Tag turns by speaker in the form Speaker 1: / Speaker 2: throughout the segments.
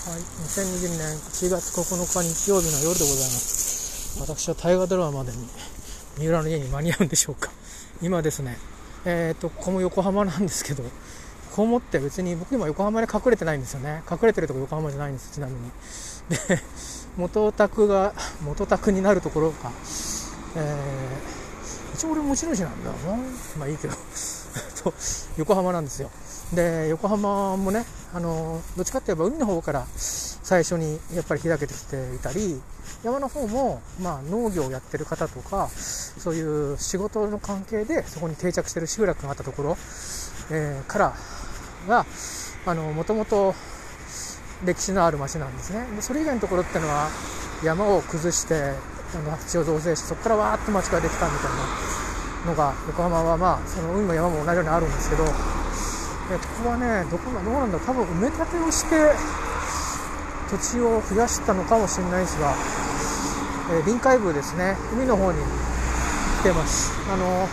Speaker 1: はい、2020年1月9日日曜日の夜でございます。私は大河ドラマまでに三浦の家に間に合うんでしょうか。今ですね、えっ、と、ここも横浜なんですけど、こう思って別に僕今横浜で隠れてないんですよね。隠れてるとこ横浜じゃないんです、ちなみに。で、元宅が、元宅になるところが、えー、一応俺持ち主なんだよな。まあいいけど。と横浜なんですよ。で横浜もねあのどっちかっていえば海の方から最初にやっぱり開けてきていたり山の方も、まあ、農業をやってる方とかそういう仕事の関係でそこに定着してる集落があったところ、えー、からがもともと歴史のある町なんですね。でそれ以外のところっていうのは山を崩してあの土地を造成してそこからわーっと町ができたみたいなのが横浜はまあその海も山も同じようにあるんですけどここはねどこなどうなんだ。多分埋め立てをして土地を増やしたのかもしれないですが、えー、臨海部ですね。海の方に来てます。あの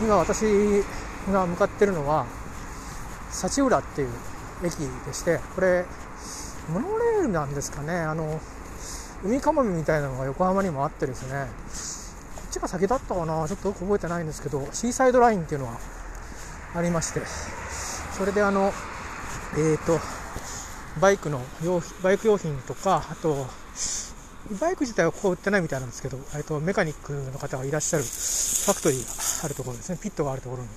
Speaker 1: 今私が向かってるのは幸浦っていう駅でしてこれモノレールなんですかね。あの海かもめみたいなのが横浜にもあってですねこっちが先だったかな。ちょっとよく覚えてないんですけどシーサイドラインっていうのはありましてそれであのえっ、ー、とバイクの用バイク用品とかあとバイク自体はここ売ってないみたいなんですけど、えっとメカニックの方がいらっしゃるファクトリーがあるところですね、ピットがあるところに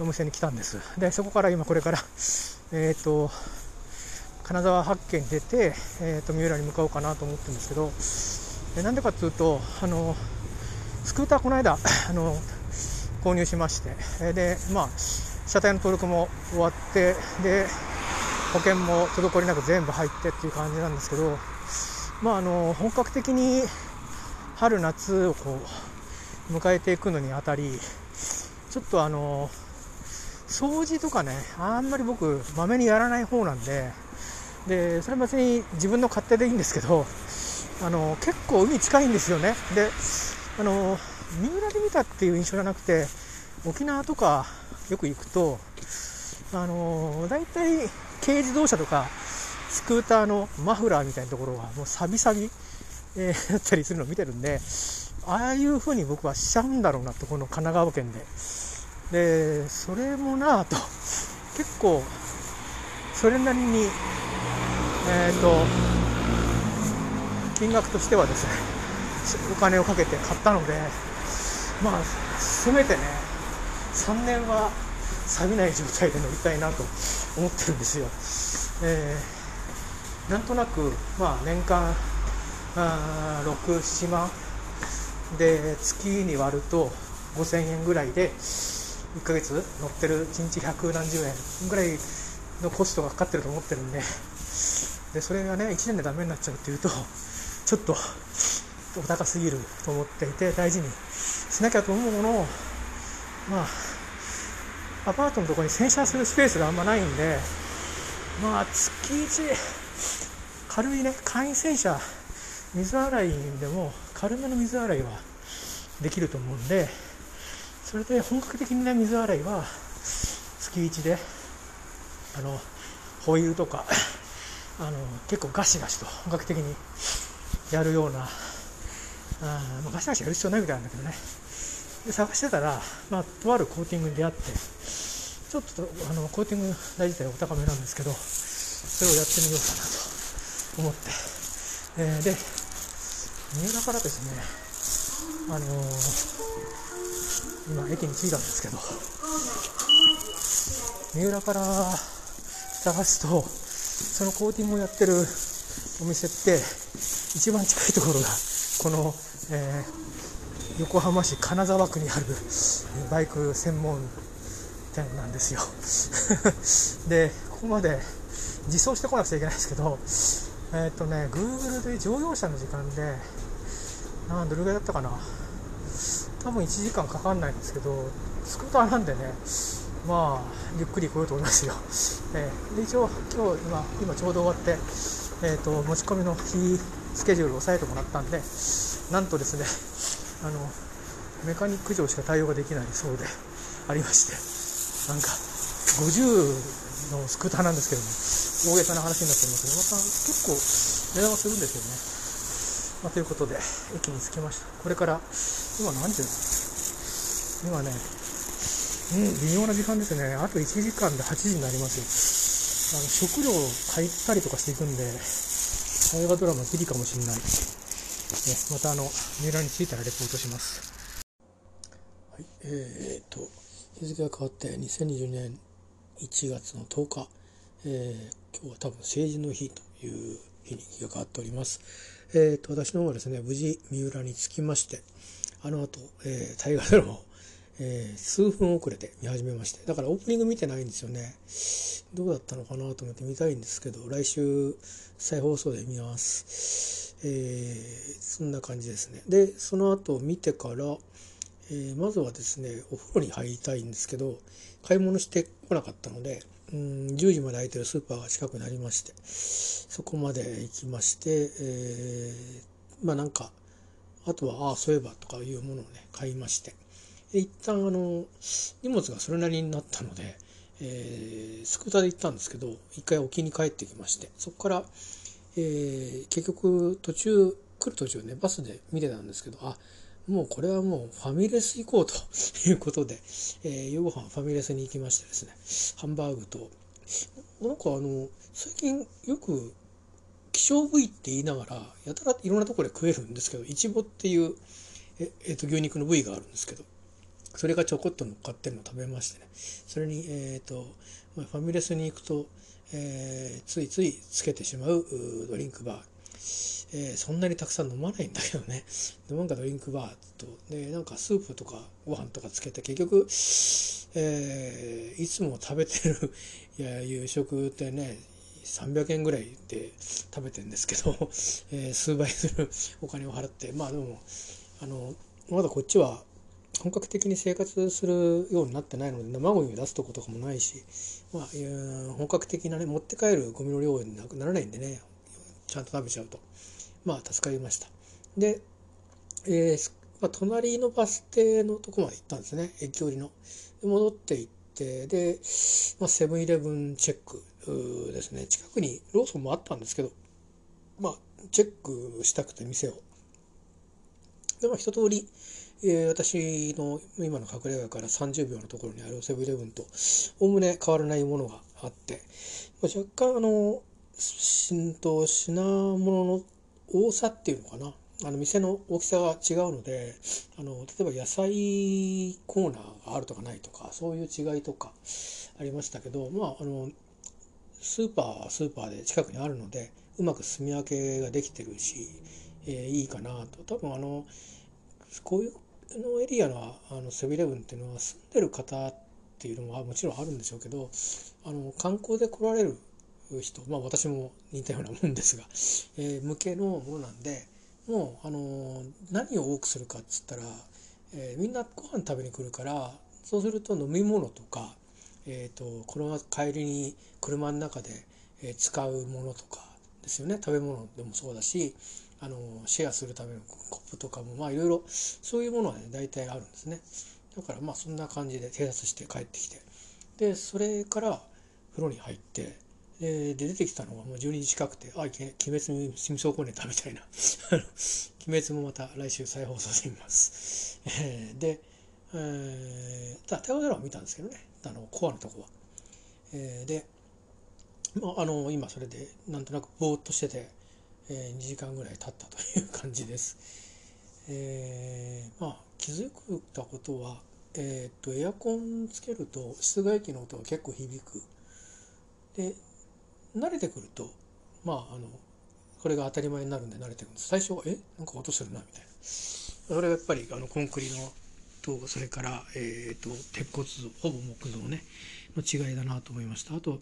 Speaker 1: お店に来たんです。で、そこから今これから、えっ、ー、と、金沢八景に出て、えっ、ー、と、三浦に向かおうかなと思ってるんですけど、なんでかっていうと、あの、スクーターこの間、あの、購入しまして、で、まあ、車体の登録も終わってで保険も滞りなく全部入ってっていう感じなんですけど、まあ、あの本格的に春夏をこう迎えていくのにあたりちょっとあの掃除とかねあんまり僕まめにやらない方なんででそれは別に自分の勝手でいいんですけどあの結構海近いんですよね。であの三浦で見たっていう印象じゃなくて沖縄とかよく行くと、あのー、大体軽自動車とかスクーターのマフラーみたいなところはもうサビサビ、えー、だったりするのを見てるんで、ああいう風に僕はしちゃうんだろうなと、この神奈川県で。で、それもなぁと、結構、それなりに、えっ、ー、と、金額としてはですね、お金をかけて買ったので、まあ、せめてね、3年は錆びない状態で乗りたいなと思ってるんですよ。えー、なんとなく、まあ、年間6、7万で月に割ると5000円ぐらいで1ヶ月乗ってる1日百何十円ぐらいのコストがかかってると思ってるんででそれがね1年でダメになっちゃうっていうとちょっとお高すぎると思っていて大事にしなきゃと思うものをまあ、アパートのところに洗車するスペースがあんまないんで、まあ、月1、軽いね、簡易洗車、水洗いでも軽めの水洗いはできると思うんで、それで本格的な水洗いは月1で、あの、ホイールとか、あの、結構ガシガシと本格的にやるような、あガシガシやる必要ないみたいなんだけどね、で探してたら、まあ、とあるコーティングに出会って、ちょっとあのコーティング代自体お高めなんですけど、それをやってみようかなと思って、えー、で、三浦からですね、あのー、今、駅に着いたんですけど、三浦から探すと、そのコーティングをやってるお店って、一番近いところが、この、えー横浜市金沢区にある バイク専門店なんですよ。でここまで自走してこなくちゃいけないんですけどえっ、ー、とね Google で乗用車の時間でなんどれぐらいだったかな？多分1時間かかんないんですけどスクーターなんでねまあゆっくり来ようと思いますよ、えー、で一応今日今今ちょうど終わって、えーと、持ち込みの日スケジュールを押さえてもらったんでなんとですねあのメカニック上しか対応ができないそうで ありまして。なんか50のスクーターなんですけども大げさな話になっておりますけどまた結構値段はするんですよね、まあ、ということで駅に着きました。これから今何時だ？今ねうん微妙な時間ですね。あと1時間で8時になりますあの食料を買ったりとかしていくんで大河ドラマギリかもしれない、またあの三浦に着いたらレポートします。はい。えー、っと日付が変わって2020年1月の10日、えー、今日は多分成人の日という日に日が変わっております。えーと、私の方はですね無事三浦に着きましてあの後、え、大河ドラマを、えー、数分遅れて見始めましてだからオープニング見てないんですよね。どうだったのかなと思って見たいんですけど来週再放送で見ます。えー、そんな感じですね。でその後見てからえー、まずはですねお風呂に入りたいんですけど買い物してこなかったのでうん10時まで空いてるスーパーが近くにありましてそこまで行きまして、えー、まあなんかあとはああそういえばとかいうものをね買いまして一旦あの荷物がそれなりになったので、えー、スクーターで行ったんですけど一回沖に帰ってきましてそこから、えー、結局途中来る途中ねバスで見てたんですけどあもうこれはもうファミレス行こうということで、えー、夜ご飯ファミレスに行きましてですね、ハンバーグと、なんかあの、最近よく希少部位って言いながら、やたらいろんなところで食えるんですけど、イチボっていう、ええー、と牛肉の部位があるんですけど、それがちょこっと乗っかってるのを食べましてね、それに、えっ、ー、と、ファミレスに行くと、えー、ついついつけてしまうドリンクバー、えー、そんなにたくさん飲まないんだけどね。でなんかドリンクバーとでなんかスープとかご飯とかつけて結局、えー、いつも食べてる いや夕食ってね300円ぐらいで食べてるんですけど、えー、数倍するお金を払って。まあでもあのまだこっちは本格的に生活するようになってないので生ゴミを出すとことかもないし、まあ、本格的なね持って帰るゴミの量にならないんでねちゃんと食べちゃうとまあ助かりました。で、えーまあ、隣のバス停のとこまで行ったんですね駅寄りの。戻って行ってで、まあ、セブンイレブンチェックですね近くにローソンもあったんですけどまあチェックしたくて店を。でまあ一通り、えー、私の今の隠れ家から30秒のところにあるセブンイレブンとおおむね変わらないものがあって、若干あの浸透品物の多さっていうのかな。あの店の大きさが違うのであの例えば野菜コーナーがあるとかないとかそういう違いとかありましたけどまああのスーパーはスーパーで近くにあるのでうまく住み分けができてるし、えー、いいかなと。多分あのこういうのエリアのあのセブンイレブンっていうのは住んでる方っていうのはもちろんあるんでしょうけどあの観光で来られる人、まあ、私も似たようなもんですが、えー、向けのものなんでもう、あの何を多くするかっつったら、えー、みんなご飯食べに来るからそうすると飲み物とか、えーと、この帰りに車の中で、使うものとかですよね。食べ物でもそうだしあのシェアするためのコップとかもまあいろいろそういうものはね大体あるんですねだからまあそんな感じで偵察して帰ってきてでそれから風呂に入ってで出てきたのがもう12時近くて、あ、鬼滅に死みそうこねたみたいな。鬼滅もまた来週再放送で見ます。えー、で、えー、たドラマ見たんですけどね、あの、コアのとこは。えー、で、まあ、あの、今それでなんとなくぼーっとしてて、えー、2時間ぐらい経ったという感じです。えー、まあ、気づいたことは、えっ、と、エアコンつけると室外機の音が結構響く。で、慣れてくるとまああのこれが当たり前になるんで慣れてくるんです最初はえ？なんか音するなみたいなそれがやっぱりあのコンクリのとそれから、えーと、鉄骨造ほぼ木造ねの違いだなと思いましたあと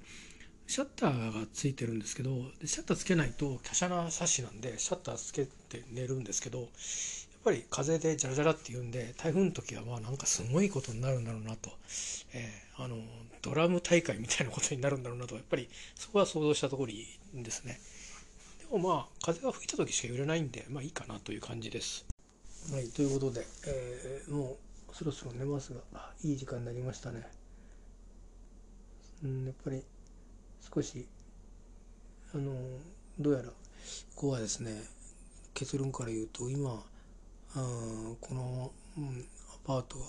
Speaker 1: シャッターがついてるんですけどシャッターつけないと華奢なサッシなんでシャッターつけて寝るんですけどやっぱり風でジャラジャラって言うんで台風の時はまあなんかすごいことになるんだろうなと、えー、あのドラム大会みたいなことになるんだろうなと。やっぱりそこは想像したところですね。でもまあ風が吹いた時しか揺れないんでまあいいかなという感じです。はいということで、えー、もうそろそろ寝ますがいい時間になりましたね。うんやっぱり少しあのどうやらここはですね結論から言うと今あこの、うん、アパートは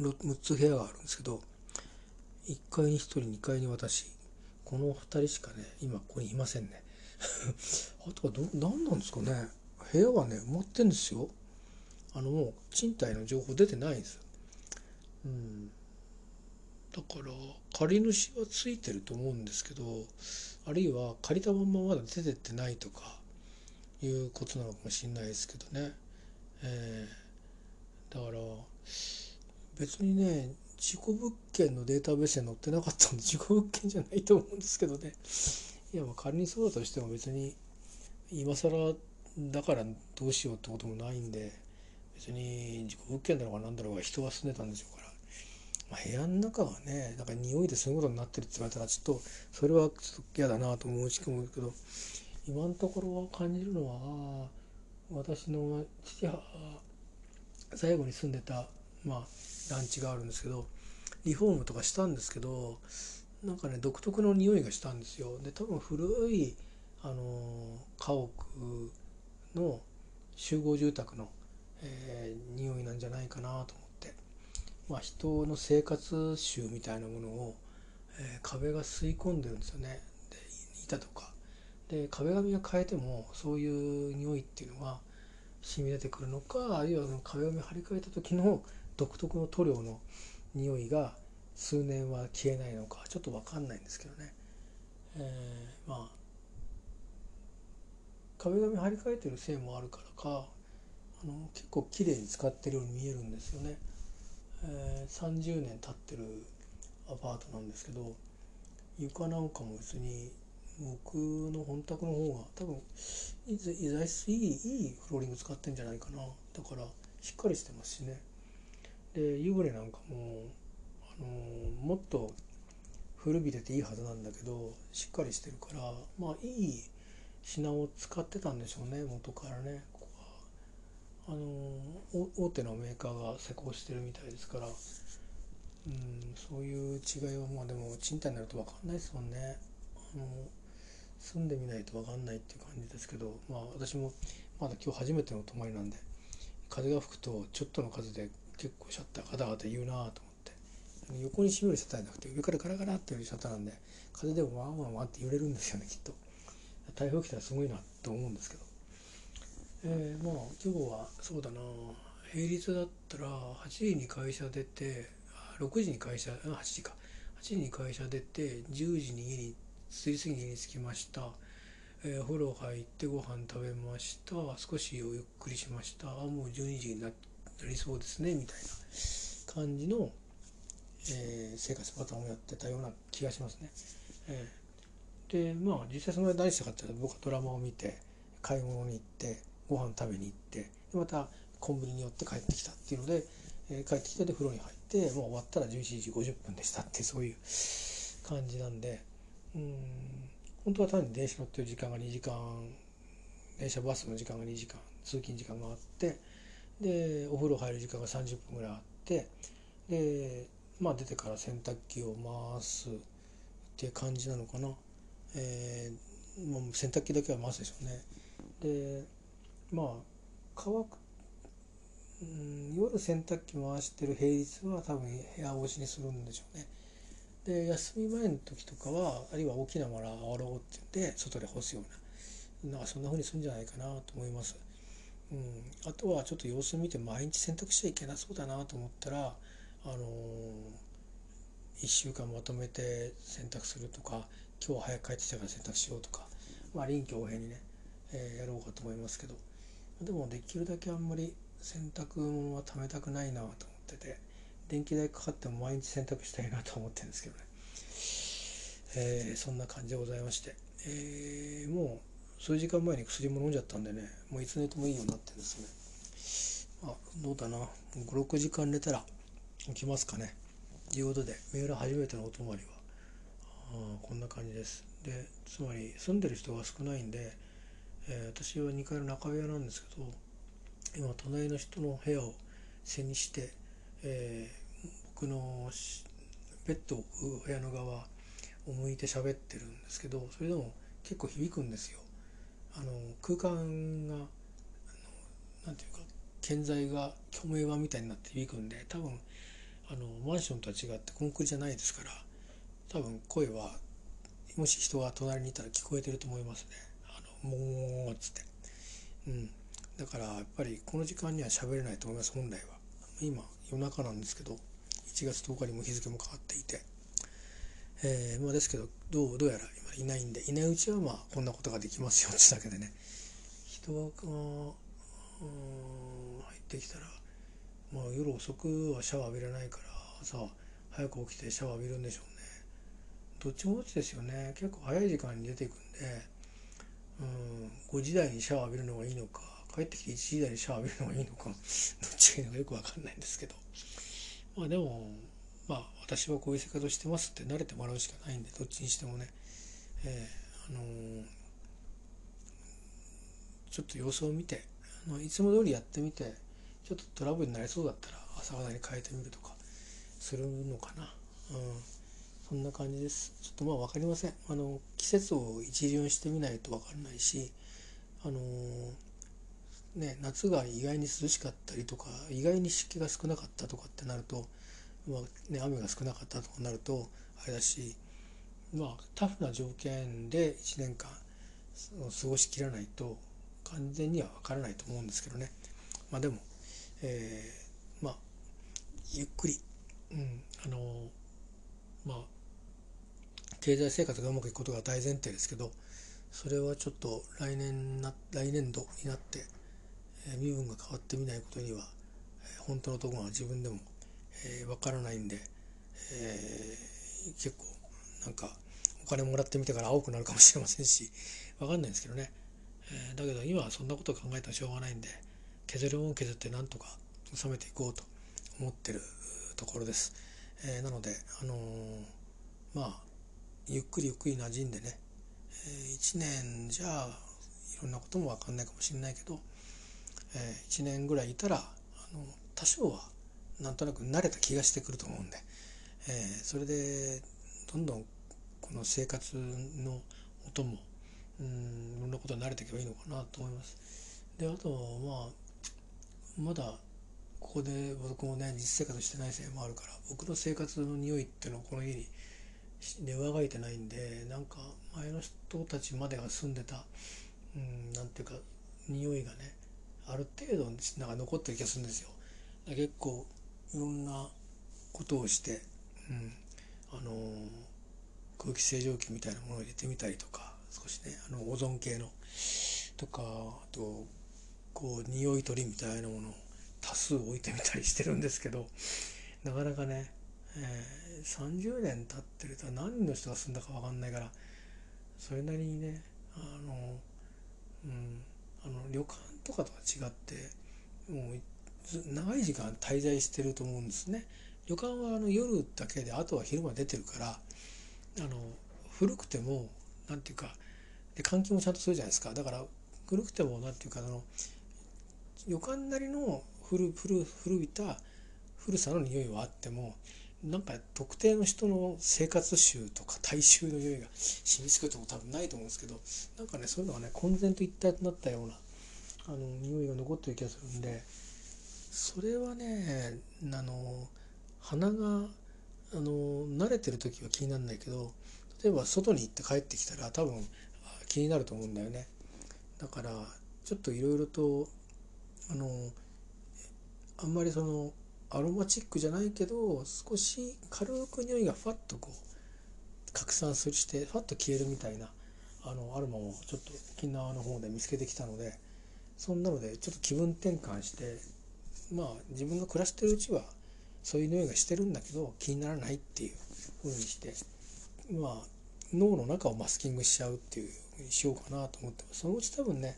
Speaker 1: 6つ部屋があるんですけど1階に1人2階に私この2人しかね今ここにいませんね。あとはど何なんですかね。部屋はね埋まってんですよ。あのもう賃貸の情報出てないんですうん。だから借り主はついてると思うんですけどあるいは借りたまままだ出てってないとかいうことなのかもしれないですけどね、えー、だから別にね事故物件のデータベースに載ってなかったんで 事故物件じゃないと思うんですけどね。いやまあ仮にそうだとしても別に今更だからどうしようってこともないんで別に事故物件だろうが何だろうが人は住んでたんでしょうから、まあ、部屋の中がねだから匂いでそういうことになってるって言われたらちょっとそれはちょっと嫌だなと思うしく思うけど今のところは感じるのは私の父母最後に住んでた、まあ、団地があるんですけどリフォームとかしたんですけどなんかね独特の匂いがしたんですよ。で多分古いあの家屋の集合住宅の、えー、匂いなんじゃないかなと思って、まあ、人の生活臭みたいなものを、えー、壁が吸い込んでるんですよね。で板とか。で壁紙が変えてもそういう匂いっていうのは染み出てくるのかあるいは壁紙張り替えた時の独特の塗料の匂いが数年は消えないのかちょっと分かんないんですけどね、えー、まあ壁紙張り替えてるせいもあるからかあの結構綺麗に使ってるように見えるんですよね、え、30年経ってるアパートなんですけど床なんかも別に僕の本宅の方が多分い材質いいいフローリング使ってんじゃないかな。だからしっかりしてますしね。で湯船なんかも、あのー、もっと古びてていいはずなんだけどしっかりしてるからまあいい品を使ってたんでしょうね元からね。あの、大手のメーカーが施工してるみたいですからうんそういう違いはまあでも賃貸になると分かんないですもんね。あの、住んでみないと分かんないっていう感じですけどまあ私もまだ今日初めての泊まりなんで風が吹くとちょっとの風で結構シャッターガタガタ言うなと思って横に閉めるシャッターじゃなくて上からガラガラっていうシャッターなんで風でもワンワンワンって揺れるんですよねきっと。台風来たらすごいなと思うんですけど。えー、まあ今日はそうだな。平日だったら8時に会社出て6時に会社8時か。8時に会社出て10時に家に次々に家に着きました。えー、お風呂入ってご飯食べました。少しおゆっくりしました。あもう12時になりそうですねみたいな感じの、えー、生活パターンをやってたような気がしますね。えー、でまあ実際その間何したかっていうと僕はドラマを見て買い物に行ってご飯食べに行ってまたコンビニに寄って帰ってきたっていうので、えー、帰ってきてで風呂に入ってもう終わったら11時50分でしたってそういう感じなんでうん本当は単に電車乗ってる時間が2時間電車バスの時間が2時間通勤時間があってでお風呂入る時間が30分ぐらいあってでまあ出てから洗濯機を回すっていう感じなのかな、えー、もう洗濯機だけは回すでしょうね。でまあ乾くうん夜洗濯機回してる平日は多分部屋干しにするんでしょうねで休み前の時とかはあるいは大きなものを洗おうって言って外で干すようななんかそんな風にするんじゃないかなと思います。うん、あとはちょっと様子見て毎日洗濯しちゃいけなそうだなと思ったら、あのー、1週間まとめて洗濯するとか今日は早く帰ってきたから洗濯しようとか、まあ、臨機応変にね、えー、やろうかと思いますけどでもできるだけあんまり洗濯物は貯めたくないなと思ってて電気代かかっても毎日洗濯したいなと思ってるんですけどね、えー、そんな感じでございまして、えー、もう数時間前に薬も飲んじゃったんでねもういつ寝てもいいようになってるんですね。あどうだな。56時間寝たら起きますかね。ということでメール初めてのお泊まりはあこんな感じです。でつまり住んでる人が少ないんで、えー、私は2階の中部屋なんですけど今隣の人の部屋を背にして、えー、僕のベッドを置く部屋の側を向いて喋ってるんですけどそれでも結構響くんですよ。あの空間があのなんていうか建材が虚名板みたいになって響くんで多分あのマンションとは違ってコンクリじゃないですから多分声はもし人が隣にいたら聞こえてると思いますね。もうつって。うん。だからやっぱりこの時間には喋れないと思います本来は。今夜中なんですけど1月10日にも日付も変わっていて。えー、まあですけどどうどうやら今いないんでいないうちはまあこんなことができますよってだけでね。人が入ってきたら、まあ、夜遅くはシャワー浴びれないから朝早く起きてシャワー浴びるんでしょうね。どっちもどっちですよね。結構早い時間に出ていくんでうん5時台にシャワー浴びるのがいいのか帰ってきて1時台にシャワー浴びるのがいいのか どっちがいいのかよく分かんないんですけど。まあでもまあ私はこういう生活をしてますって慣れてもらうしかないんでどっちにしてもね、えー、あのー、ちょっと様子を見てあのいつも通りやってみてちょっとトラブルになりそうだったら朝方に変えてみるとかするのかな、うん、そんな感じです。ちょっとまあ分かりません。あの季節を一巡してみないと分かんないしあの、ね夏が意外に涼しかったりとか意外に湿気が少なかったとかってなるとまあね、雨が少なかったとかなるとあれだし、まあ、タフな条件で1年間過ごしきらないと完全には分からないと思うんですけどね、まあ、でも、えー、まあゆっくり、うん、あのまあ経済生活がうまくいくことが大前提ですけどそれはちょっと来年な来年度になって、えー、身分が変わってみないことには、えー、本当のところは自分でもえー、分からないんで、えー、結構なんかお金もらってみてから青くなるかもしれませんし分かんないんですけどね、えー、だけど今はそんなこと考えたらしょうがないんで削るもん削ってなんとか収めていこうと思ってるところです、えなのであのまあゆっくりゆっくり馴染んでね、え1年じゃいろんなことも分かんないかもしれないけど、え1年ぐらいいたらあの多少はなんとなく慣れた気がしてくると思うんで、えー、それでどんどんこの生活の音もうんいろんなことに慣れていけばいいのかなと思います。であとまあまだここで僕もね実生活してないせいもあるから僕の生活の匂いっていうのをこの家にで上書いてないんでなんか前の人たちまでが住んでたうんなんていうか匂いがねある程度なんか残ってる気がするんですよ。結構いろんなことをして、うん、あの空気清浄機みたいなものを入れてみたりとか少しねあのオゾン系のとかあとこう匂い取りみたいなものを多数置いてみたりしてるんですけどなかなかね、えー、30年経ってると何人の人が住んだか分かんないからそれなりにねあの、うん、あの旅館とかとは違ってもう長い時間滞在してると思うんですね。旅館はあの夜だけであとは昼間出てるからあの古くても何ていうかで換気もちゃんとするじゃないですか。だから古くても何ていうかあの旅館なりの古古古びた古さの匂いはあってもなんか特定の人の生活習とか大衆の匂いが染みつくとも多分ないと思うんですけどなんかねそういうのがね混然と一体となったようなあの匂いが残ってる気がするんでそれはねあの鼻があの慣れてる時は気にならないけど例えば外に行って帰ってきたら多分気になると思うんだよね。だからちょっといろいろとあのあんまりそのアロマチックじゃないけど少し軽く匂いがファッとこう拡散するしてファッと消えるみたいなあのアロマをちょっと沖縄の方で見つけてきたのでそんなのでちょっと気分転換してまあ自分が暮らしてるうちはそういう匂いがしてるんだけど気にならないっていう風にしてまあ脳の中をマスキングしちゃうっていう風にしようかなと思ってそのうち多分ね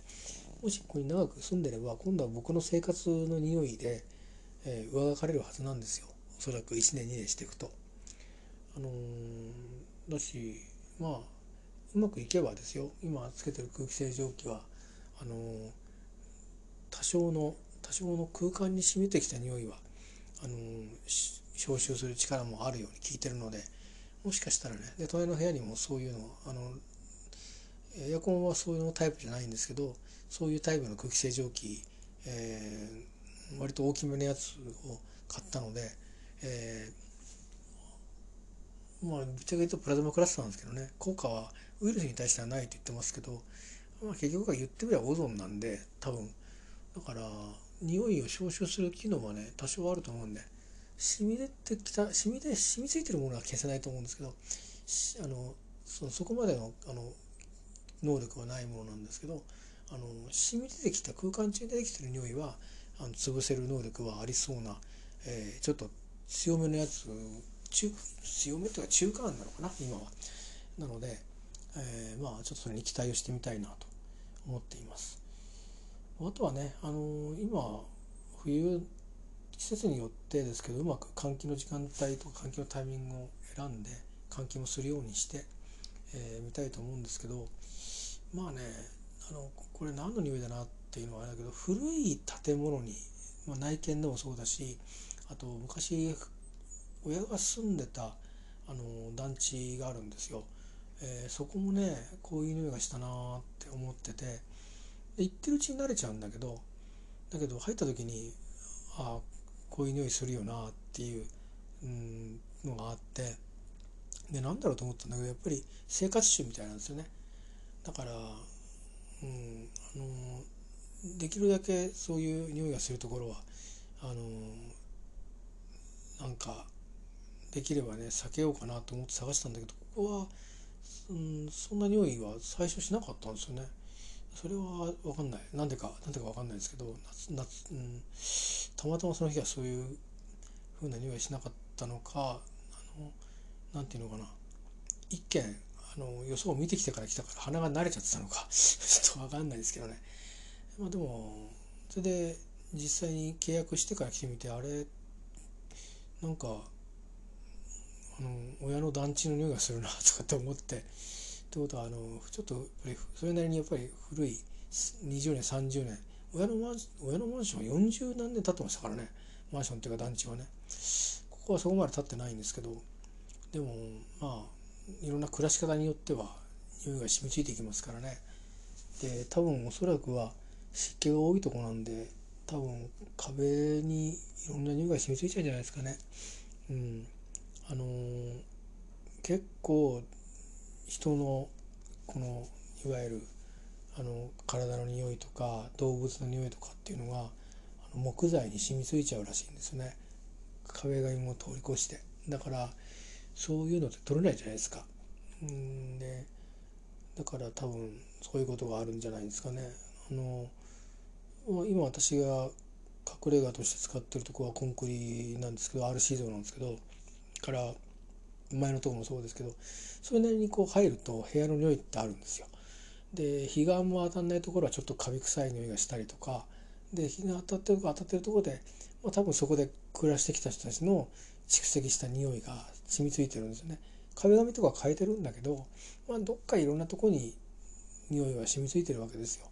Speaker 1: もしここに長く住んでれば今度は僕の生活の匂いで、えー、上書かれるはずなんですよおそらく1年2年していくと。あのー、だしまあうまくいけばですよ今つけてる空気清浄機はあのー、多少の多少の空間に染みてきた匂いはあの消臭する力もあるように聞いてるのでもしかしたらねで隣の部屋にもそういうのあの、エアコンはそういうのタイプじゃないんですけどそういうタイプの空気清浄機、えー、割と大きめのやつを買ったので、えー、まあぶっちゃけ言うとプラズマクラスターなんですけどね。効果はウイルスに対してはないと言ってますけど、まあ、結局は言ってみればオゾンなんで多分。だから匂いを消臭する機能はね多少あると思うんで染み出てきた染みで染みついてるものは消せないと思うんですけどあのそそこまでのあの能力はないものなんですけどあの染み出てきた空間中に出てきてる匂いはあの潰せる能力はありそうな、えー、ちょっと強めのやつ中強めっていうか中間なのかな今は。なので、えー、まあちょっとそれに期待をしてみたいなと思っています。あとはね、あのー、今冬季節によってですけどうまく換気の時間帯とか換気のタイミングを選んで換気もするようにして、えー、見たいと思うんですけどまあねあのこれ何の匂いだなってっていうのはあれだけど古い建物に、まあ、内見でもそうだしあと昔親が住んでたあの団地があるんですよ、えー、そこもねこういう匂いがしたなって思ってて行ってるうちに慣れちゃうんだけどだけど入った時にああこういう匂いするよなっていう、うん、のがあってでなんだろうと思ったんだけどやっぱり生活臭みたいなんですよね。だから、うん、あのできるだけそういう匂いがするところはあのなんかできればね避けようかなと思って探したんだけどここは、うん、そんな匂いは最初しなかったんですよね。それは分かんない。なんでかなんでか分かんないですけど夏夏、うん、たまたまその日はそういう風な匂いしなかったのかあのなんていうのかな。一見あの予想を見てきてから来たから鼻が慣れちゃってたのか ちょっと分かんないですけどね。まあでもそれで実際に契約してから来てみてあれなんかあの親の団地の匂いがするなとかって思ってってことはあのちょっとやっぱりそれなりにやっぱり古い20年30年親のマン親のマンションは40何年経ってましたからね。マンションっていうか団地はね。ここはそこまで経ってないんですけどでもまあいろんな暮らし方によっては匂いが染みついていきますからね。で多分おそらくは湿気が多いとこなんで多分壁にいろんな匂いが染みついちゃうじゃないですかね。うん。あのー、結構人のこのいわゆるあの体の匂いとか動物の匂いとかっていうのがあの木材に染みついちゃうらしいんですね。壁紙も通り越して。だからそういうのって取れないじゃないですか。うん。でだから多分そういうことがあるんじゃないですかね。あの今私が隠れ家として使ってるとこはコンクリなんですけど RC 像なんですけどから前のとこもそうですけどそれなりにこう入ると部屋の匂いってあるんですよ。で日がも当たんないところはちょっとカビ臭い匂いがしたりとかで日が当たってる当たってるところで、まあ、多分そこで暮らしてきた人たちの蓄積した匂いが染みついてるんですよね。壁紙とか変えてるんだけど、まあ、どっかいろんなとこに匂いは染みついてるわけですよ。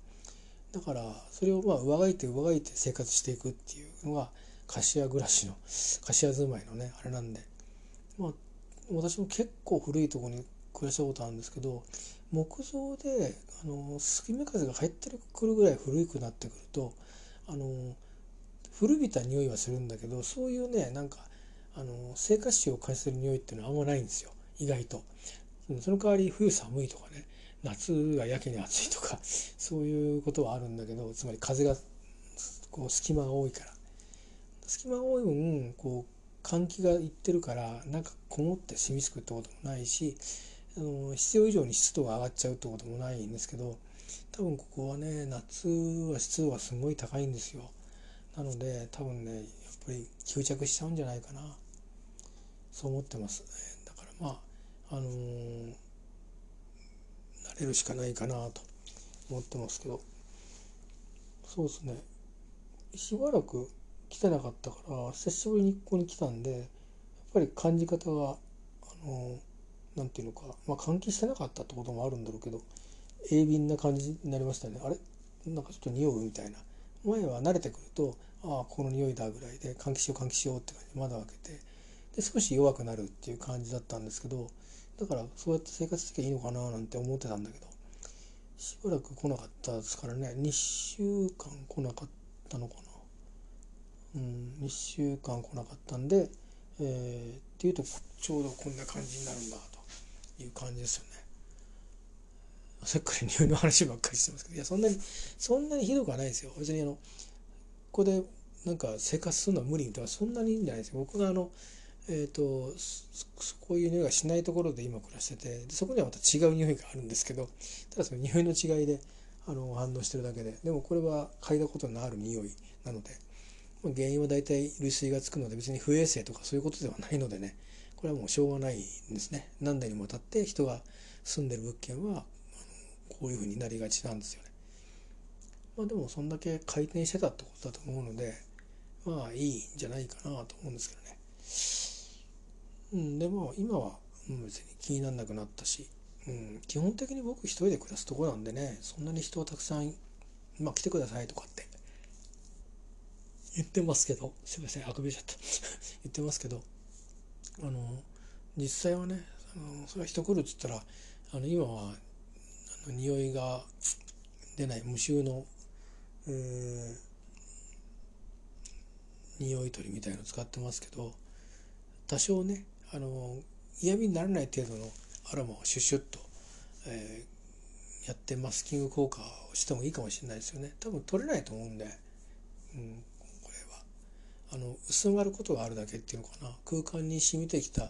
Speaker 1: だからそれをまあ上書いて上書いて生活していくっていうのが貸家暮らしの貸家住まいのねあれなんで。まあ私も結構古いとこに暮らしたことあるんですけど木造であの隙間風が入ってくるぐらい古くなってくるとあの古びた匂いはするんだけどそういうねなんかあの生活臭を感じする匂いっていうのはあんまないんですよ。意外と。その代わり冬寒いとかね。夏がやけに暑いとか そういうことはあるんだけどつまり風がこう隙間が多いから。隙間が多い分こう換気がいってるからなんかこもって染みつくってこともないしあの必要以上に湿度が上がっちゃうってこともないんですけど多分ここはね夏は湿度がすごい高いんですよ。なので多分ねやっぱり吸着しちゃうんじゃないかな。そう思ってます。ねだからまああのー、れるしかないかなと思ってますけど。そうですね。しばらく来てなかったから久しぶりにここに来たんでやっぱり感じ方があの何て言うのかまあ換気してなかったってこともあるんだろうけど鋭敏な感じになりましたね。あれ？なんかちょっと匂うみたいな。前は慣れてくるとああこの匂いだぐらいで換気しよう換気しようって感じで窓開けてで少し弱くなるっていう感じだったんですけどだからそうやって生活していいのかななんて思ってたんだけどしばらく来なかったですからね。2週間来なかったのかな。うん2週間来なかったんで、えー、っていうとちょうどこんな感じになるんだという感じですよね。さっから匂いの話ばっかりしてますけど。いやそんなにそんなにひどくはないですよ。別にあのここでなんか生活するのは無理とかそんなにいいんじゃないですよ。僕があのえーと、こういう匂いがしないところで今暮らしててでそこにはまた違う匂いがあるんですけどただその匂いの違いであの反応してるだけででもこれは嗅いだことのある匂いなので、まあ、原因は大体類水がつくので別に不衛生とかそういうことではないのでねこれはもうしょうがないんですね何代にもわたって人が住んでる物件はこういうふうになりがちなんですよね。まあ、でもそんだけ回転してたってことだと思うのでまあいいんじゃないかなと思うんですけどね。うん、でも今は別に気にならなくなったし、うん、基本的に僕一人で暮らすとこなんでねそんなに人をたくさん、まあ、来てくださいとかって言ってますけどすいませんあくびちゃった。言ってますけど あの実際はねあのそれは人来るっつったらあの今はあの匂いが出ない無臭の、えー、匂い取りみたいのを使ってますけど多少ねあの嫌味にならない程度のアロマをシュッシュッと、えー、やってマスキング効果をしてもいいかもしれないですよね。多分取れないと思うんで、うん、これは。あの薄まることがあるだけっていうのかな。空間に染みてきた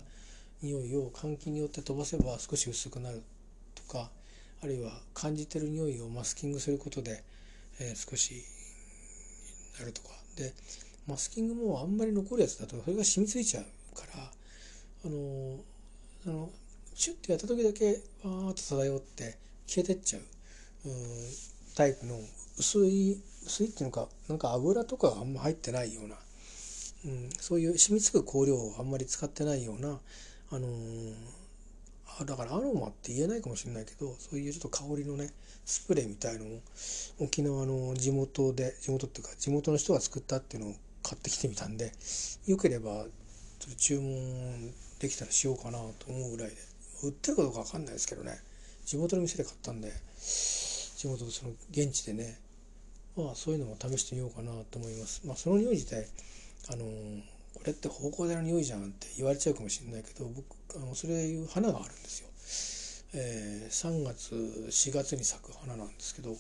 Speaker 1: 匂いを換気によって飛ばせば少し薄くなるとかあるいは感じてる匂いをマスキングすることで、えー、少しなるとか。でマスキングもあんまり残るやつだとそれが染みついちゃう。あのあのシュッてやった時だけわーっと漂って消えてっちゃう。タイプの薄い薄いっていうのかなんか油とかがあんま入ってないような、うん、そういう染みつく香料をあんまり使ってないようなあのー、だからアロマって言えないかもしれないけどそういうちょっと香りのねスプレーみたいのを沖縄の地元で地元っていうか地元の人が作ったっていうのを買ってきてみたんでよければちょっと注文できたらしようかなと思うぐらいで。売ってるかどうか分かんないですけどね。地元の店で買ったんで地元その現地でね。まあそういうのも試してみようかなと思います。まあその匂い自体あのこれって芳香剤の匂いじゃんって言われちゃうかもしれないけど僕あのそれいう花があるんですよ、えー、3月4月に咲く花なんですけど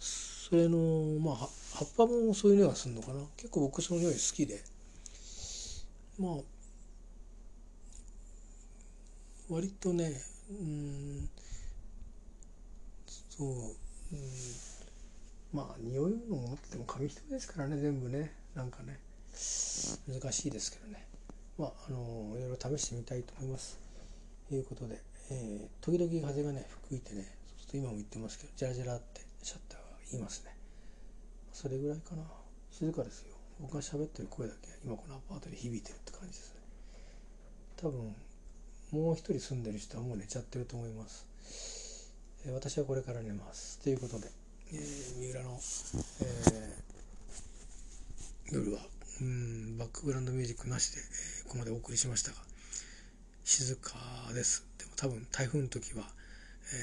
Speaker 1: それのまあ葉っぱもそういう匂いがするのかな。結構僕その匂い好きで。まあ割とねうんそう、うん、まあ匂いのものっても紙一重ですからね全部ね。なんかね難しいですけどね。まああのいろいろ試してみたいと思います。ということで、えー、時々風がね吹いてねそうすると今も言ってますけどジャラジャラってシャッターが言いますね。それぐらいかな。静かですよ。僕が喋ってる声だけ今このアパートに響いてるって感じですね。多分もう一人住んでる人はもう寝ちゃってると思います、えー、私はこれから寝ます。ということで、えー、三浦の、えー、夜はうんバックグラウンドミュージックなしで、えここまでお送りしましたが静かです。でも多分台風の時は、え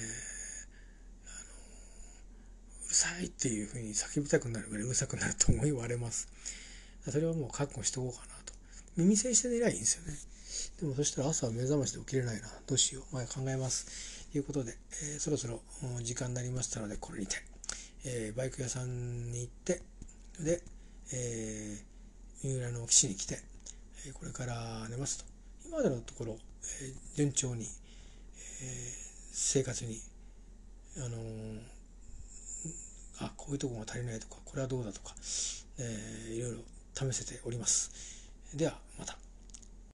Speaker 1: うるさいっていうふうに叫びたくなるぐらいうるさくなると思い割れます。それはもう覚悟しとこうかなと。耳栓して寝りゃいいんですよね。でもそしたら朝は目覚ましで起きれないな。どうしよう。まあ、考えます。ということで、えー、そろそろ時間になりましたので、これにて、えー、バイク屋さんに行って、で、えー、三浦の岸に来て、えこれから寝ますと。今までのところ、え順調に、え生活に、あのあ、こういうとこが足りないとか、これはどうだとか、えいろいろ試せております。では、また。